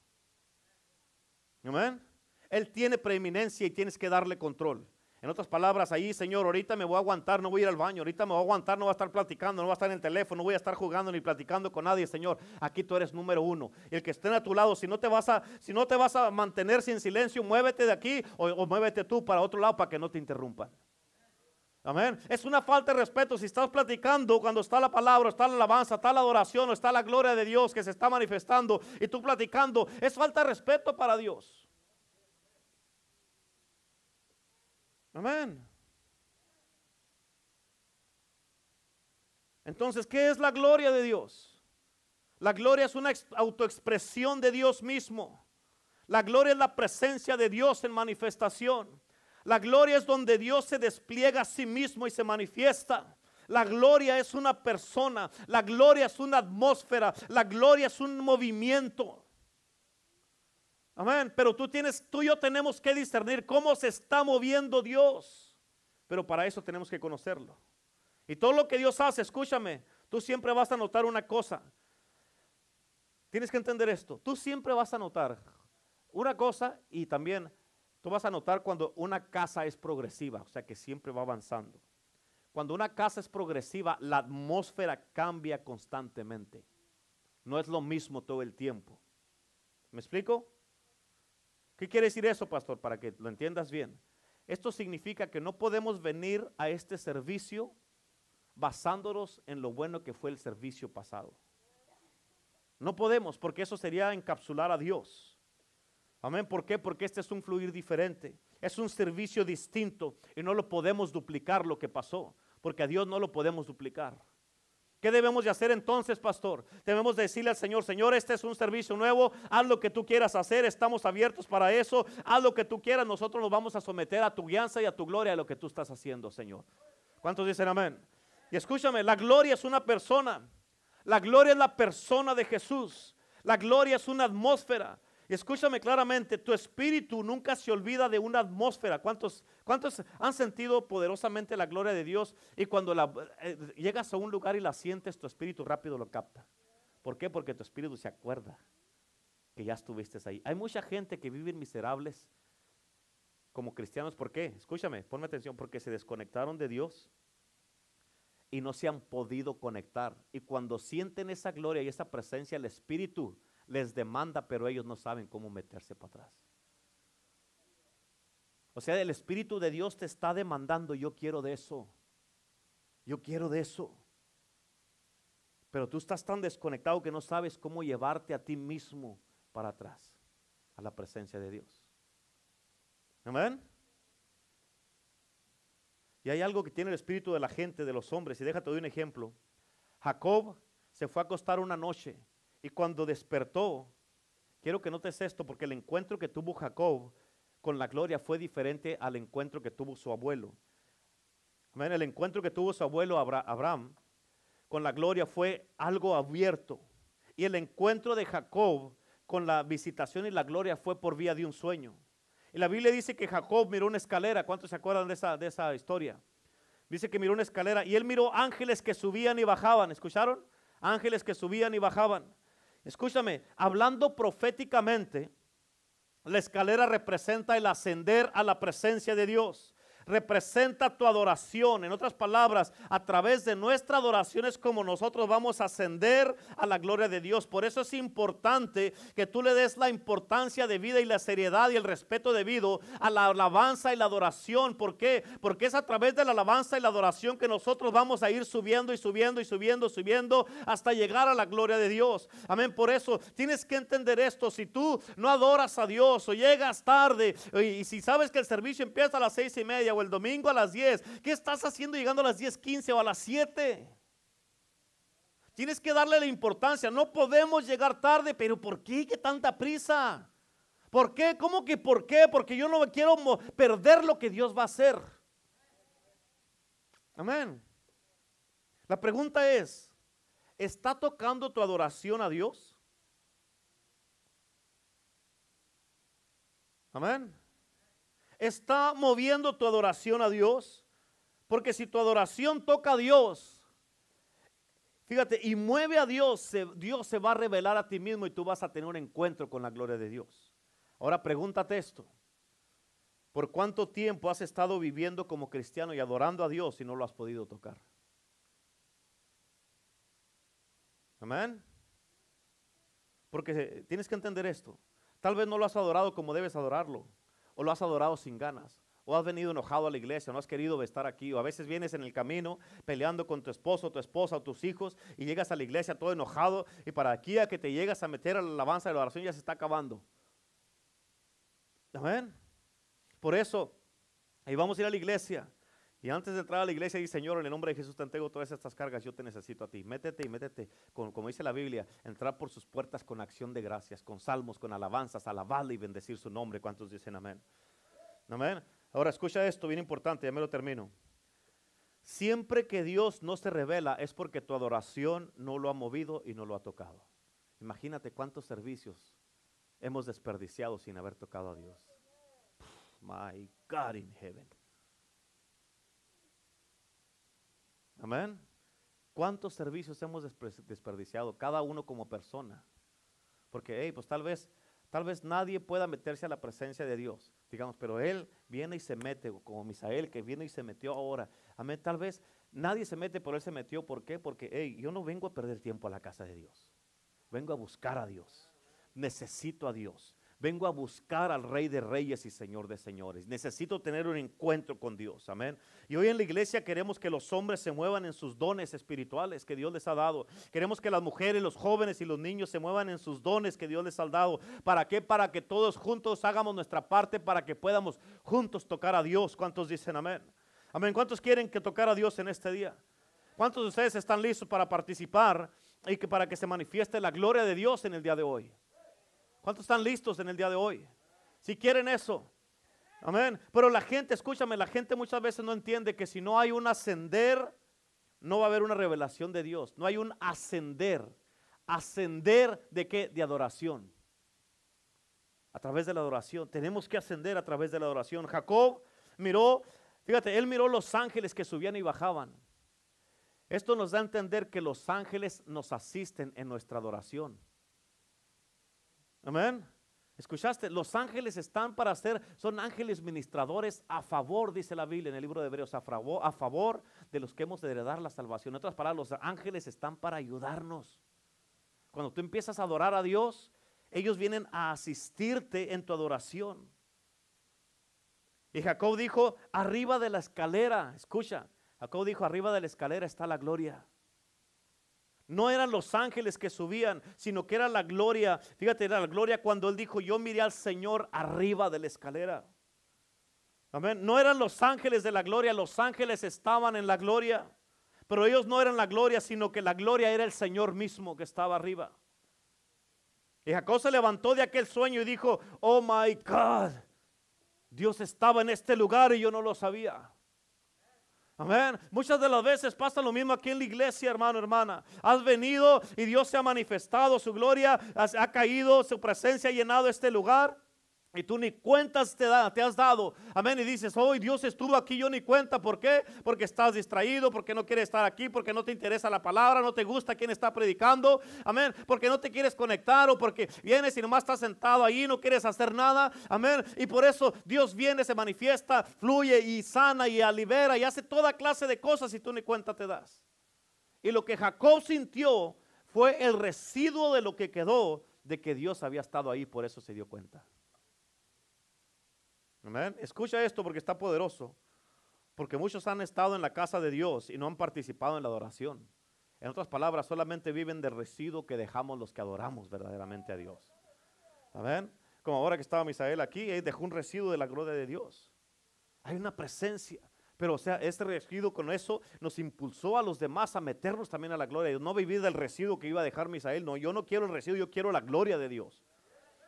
Amén. Él tiene preeminencia y tienes que darle control. En otras palabras, ahí, Señor, ahorita me voy a aguantar, no voy a ir al baño, ahorita me voy a aguantar, no voy a estar platicando, no voy a estar en el teléfono, no voy a estar jugando ni platicando con nadie, Señor. Aquí tú eres número uno. el que esté a tu lado, si no te vas a, si no te vas a mantener sin silencio, muévete de aquí o, muévete tú para otro lado para que no te interrumpan. Amén. Es una falta de respeto si estás platicando cuando está la palabra, está la alabanza, está la adoración o está la gloria de Dios que se está manifestando y tú platicando. Es falta de respeto para Dios. Amén. Entonces, ¿qué es la gloria de Dios? La gloria es una autoexpresión de Dios mismo. La gloria es la presencia de Dios en manifestación. La gloria es donde Dios se despliega a sí mismo y se manifiesta. La gloria es una persona, la gloria es una atmósfera, la gloria es un movimiento. Amén. Pero tú tienes, tú y yo tenemos que discernir cómo se está moviendo Dios. Pero para eso tenemos que conocerlo. Y todo lo que Dios hace, escúchame, tú siempre vas a notar una cosa. Tienes que entender esto. Tú siempre vas a notar una cosa y también tú vas a notar cuando una casa es progresiva, o sea que siempre va avanzando. Cuando una casa es progresiva, la atmósfera cambia constantemente. No es lo mismo todo el tiempo. ¿Me explico? ¿Qué quiere decir eso, pastor? Para que lo entiendas bien. Esto significa que no podemos venir a este servicio basándonos en lo bueno que fue el servicio pasado. No podemos, porque eso sería encapsular a Dios. Amén. ¿Por qué? Porque este es un fluir diferente. Es un servicio distinto y no lo podemos duplicar lo que pasó, porque a Dios no lo podemos duplicar. ¿Qué debemos de hacer entonces, pastor? Debemos decirle al Señor, Señor, este es un servicio nuevo, haz lo que tú quieras hacer, estamos abiertos para eso, haz lo que tú quieras, nosotros nos vamos a someter a tu guianza y a tu gloria a lo que tú estás haciendo, Señor. ¿Cuántos dicen amén? Y escúchame, la gloria es una persona, la gloria es la persona de Jesús, la gloria es una atmósfera, escúchame claramente, tu espíritu nunca se olvida de una atmósfera. ¿Cuántos, cuántos han sentido poderosamente la gloria de Dios? Y cuando eh, llegas a un lugar y la sientes, tu espíritu rápido lo capta. ¿Por qué? Porque tu espíritu se acuerda que ya estuviste ahí. Hay mucha gente que vive miserables como cristianos. ¿Por qué? Escúchame, ponme atención, porque se desconectaron de Dios y no se han podido conectar. Y cuando sienten esa gloria y esa presencia, el Espíritu les demanda, pero ellos no saben cómo meterse para atrás. O sea, el Espíritu de Dios te está demandando, yo quiero de eso. Yo quiero de eso. Pero tú estás tan desconectado que no sabes cómo llevarte a ti mismo para atrás, a la presencia de Dios. Amén. Y hay algo que tiene el espíritu de la gente, de los hombres. Y déjate de un ejemplo. Jacob se fue a acostar una noche y cuando despertó, quiero que notes esto, porque el encuentro que tuvo Jacob con la gloria fue diferente al encuentro que tuvo su abuelo. El encuentro que tuvo su abuelo Abraham con la gloria fue algo abierto. Y el encuentro de Jacob con la visitación y la gloria fue por vía de un sueño. Y la Biblia dice que Jacob miró una escalera. ¿Cuántos se acuerdan de esa, de esa historia? Dice que miró una escalera y él miró ángeles que subían y bajaban. ¿Escucharon? Ángeles que subían y bajaban. Escúchame, hablando proféticamente, la escalera representa el ascender a la presencia de Dios representa tu adoración. En otras palabras, a través de nuestra adoración es como nosotros vamos a ascender a la gloria de Dios. Por eso es importante que tú le des la importancia de vida y la seriedad y el respeto debido a la alabanza y la adoración. ¿Por qué? Porque es a través de la alabanza y la adoración que nosotros vamos a ir subiendo y subiendo y subiendo, subiendo hasta llegar a la gloria de Dios. Amén. Por eso tienes que entender esto. Si tú no adoras a Dios o llegas tarde y si sabes que el servicio empieza a las seis y media, o el domingo a las 10. ¿Qué estás haciendo llegando a las 10:15 o a las 7? Tienes que darle la importancia. No podemos llegar tarde, pero ¿por qué? ¿Qué tanta prisa? ¿Por qué? ¿Cómo que por qué? Porque yo no quiero perder lo que Dios va a hacer. Amén. La pregunta es, ¿está tocando tu adoración a Dios? Amén está moviendo tu adoración a Dios. Porque si tu adoración toca a Dios, fíjate, y mueve a Dios, Dios se va a revelar a ti mismo y tú vas a tener un encuentro con la gloria de Dios. Ahora pregúntate esto. ¿Por cuánto tiempo has estado viviendo como cristiano y adorando a Dios y no lo has podido tocar? Amén. Porque tienes que entender esto. Tal vez no lo has adorado como debes adorarlo o lo has adorado sin ganas, o has venido enojado a la iglesia, no has querido estar aquí, o a veces vienes en el camino peleando con tu esposo, tu esposa o tus hijos y llegas a la iglesia todo enojado y para aquí a que te llegas a meter a la alabanza de la oración ya se está acabando. Amén. Por eso, ahí vamos a ir a la iglesia. Y antes de entrar a la iglesia, dice Señor, en el nombre de Jesús te entrego todas estas cargas, yo te necesito a ti. Métete y métete, como dice la Biblia, entrar por sus puertas con acción de gracias, con salmos, con alabanzas, alabarle y bendecir su nombre. ¿Cuántos dicen amén? Amén. Ahora escucha esto, bien importante, ya me lo termino. Siempre que Dios no se revela es porque tu adoración no lo ha movido y no lo ha tocado. Imagínate cuántos servicios hemos desperdiciado sin haber tocado a Dios. My God in heaven. Amén. ¿Cuántos servicios hemos desperdiciado, cada uno como persona? Porque, hey, pues tal vez, tal vez nadie pueda meterse a la presencia de Dios, digamos, pero Él viene y se mete, como Misael, que viene y se metió ahora. Amén, tal vez nadie se mete, pero Él se metió. ¿Por qué? Porque, hey, yo no vengo a perder tiempo a la casa de Dios. Vengo a buscar a Dios. Necesito a Dios Vengo a buscar al Rey de Reyes y Señor de Señores. Necesito tener un encuentro con Dios. Amén. Y hoy en la iglesia queremos que los hombres se muevan en sus dones espirituales que Dios les ha dado. Queremos que las mujeres, los jóvenes y los niños se muevan en sus dones que Dios les ha dado. ¿Para qué? Para que todos juntos hagamos nuestra parte para que podamos juntos tocar a Dios. ¿Cuántos dicen amén? Amén. ¿Cuántos quieren que tocar a Dios en este día? ¿Cuántos de ustedes están listos para participar y que para que se manifieste la gloria de Dios en el día de hoy? ¿Cuántos están listos en el día de hoy? Si quieren eso. Amén. Pero la gente, escúchame, la gente muchas veces no entiende que si no hay un ascender, no va a haber una revelación de Dios. No hay un ascender. Ascender de qué? De adoración. A través de la adoración. Tenemos que ascender a través de la adoración. Jacob miró, fíjate, él miró los ángeles que subían y bajaban. Esto nos da a entender que los ángeles nos asisten en nuestra adoración. Amén. ¿Escuchaste? Los ángeles están para ser, son ángeles ministradores a favor, dice la Biblia en el libro de Hebreos, a favor, de los que hemos de heredar la salvación. En otras palabras, los ángeles están para ayudarnos. Cuando tú empiezas a adorar a Dios, ellos vienen a asistirte en tu adoración. Y Jacob dijo, arriba de la escalera, escucha, Jacob dijo, arriba de la escalera está la gloria. No eran los ángeles que subían, sino que era la gloria. Fíjate, era la gloria cuando él dijo, yo miré al Señor arriba de la escalera. Amén. No eran los ángeles de la gloria, los ángeles estaban en la gloria. Pero ellos no eran la gloria, sino que la gloria era el Señor mismo que estaba arriba. Y Jacob se levantó de aquel sueño y dijo, oh my God, Dios estaba en este lugar y yo no lo sabía. Amén. Muchas de las veces pasa lo mismo aquí en la iglesia, hermano, hermana. Has venido y Dios se ha manifestado, su gloria ha caído, su presencia ha llenado este lugar. Y tú ni cuentas te, da, te has dado. Amén. Y dices, hoy Dios estuvo aquí, yo ni cuenta. ¿Por qué? Porque estás distraído, porque no quieres estar aquí, porque no te interesa la palabra, no te gusta quien está predicando. Amén. Porque no te quieres conectar o porque vienes y nomás estás sentado ahí, no quieres hacer nada. Amén. Y por eso Dios viene, se manifiesta, fluye y sana y libera y hace toda clase de cosas y tú ni cuenta te das. Y lo que Jacob sintió fue el residuo de lo que quedó de que Dios había estado ahí, por eso se dio cuenta. Escucha esto porque está poderoso. Porque muchos han estado en la casa de Dios y no han participado en la adoración. En otras palabras, solamente viven del residuo que dejamos los que adoramos verdaderamente a Dios. Amén. Como ahora que estaba Misael aquí, él dejó un residuo de la gloria de Dios. Hay una presencia. Pero o sea, este residuo con eso nos impulsó a los demás a meternos también a la gloria de Dios. No vivir del residuo que iba a dejar Misael. No, yo no quiero el residuo, yo quiero la gloria de Dios.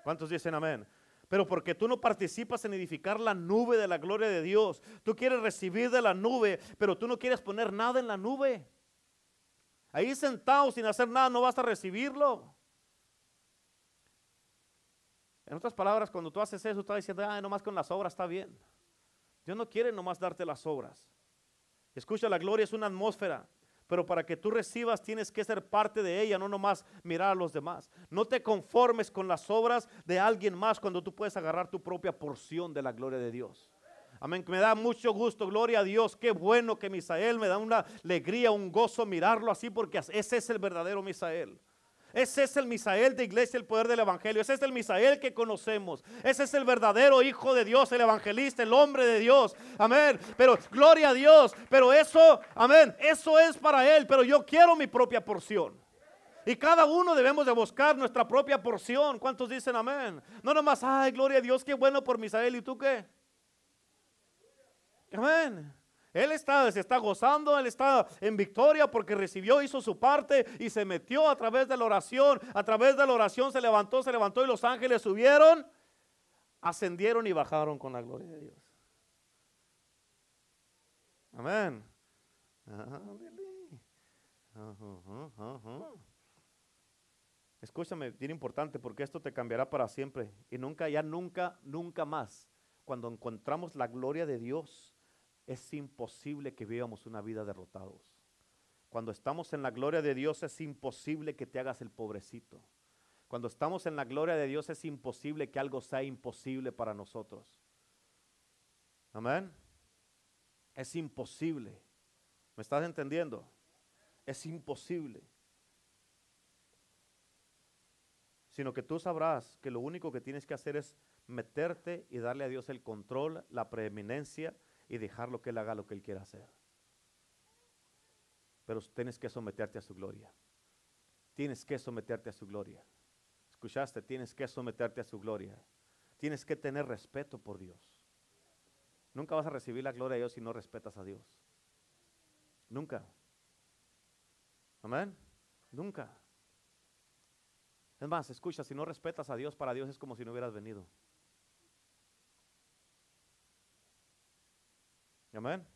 ¿Cuántos dicen amén? Pero porque tú no participas en edificar la nube de la gloria de Dios. Tú quieres recibir de la nube, pero tú no quieres poner nada en la nube. Ahí sentado sin hacer nada no vas a recibirlo. En otras palabras, cuando tú haces eso, estás diciendo, ah, nomás con las obras está bien. Dios no quiere nomás darte las obras. Escucha, la gloria es una atmósfera pero para que tú recibas tienes que ser parte de ella, no nomás mirar a los demás. No te conformes con las obras de alguien más cuando tú puedes agarrar tu propia porción de la gloria de Dios. Amén, me da mucho gusto, gloria a Dios. Qué bueno que Misael me da una alegría, un gozo mirarlo así, porque ese es el verdadero Misael. Ese es el Misael de iglesia, el poder del Evangelio. Ese es el Misael que conocemos. Ese es el verdadero Hijo de Dios, el evangelista, el hombre de Dios. Amén. Pero gloria a Dios. Pero eso, amén, eso es para Él. Pero yo quiero mi propia porción. Y cada uno debemos de buscar nuestra propia porción. ¿Cuántos dicen amén? No nomás, ay, gloria a Dios, qué bueno por Misael. ¿Y tú qué? Amén. Él está, se está gozando, él está en victoria porque recibió, hizo su parte y se metió a través de la oración. A través de la oración se levantó, se levantó y los ángeles subieron, ascendieron y bajaron con la gloria de Dios. Amén. Escúchame, bien importante porque esto te cambiará para siempre y nunca, ya nunca, nunca más. Cuando encontramos la gloria de Dios, es imposible que vivamos una vida derrotados. Cuando estamos en la gloria de Dios es imposible que te hagas el pobrecito. Cuando estamos en la gloria de Dios es imposible que algo sea imposible para nosotros. Amén. Es imposible. ¿Me estás entendiendo? Es imposible. sino que tú sabrás que lo único que tienes que hacer es meterte y darle a Dios el control, la preeminencia y dejarlo que Él haga lo que Él quiera hacer. Pero tienes que someterte a su gloria. Tienes que someterte a su gloria. ¿Escuchaste? Tienes que someterte a su gloria. Tienes que tener respeto por Dios. Nunca vas a recibir la gloria de Dios si no respetas a Dios. Nunca. Amén. Nunca. Es más, escucha, si no respetas a Dios, para Dios es como si no hubieras venido. Amén.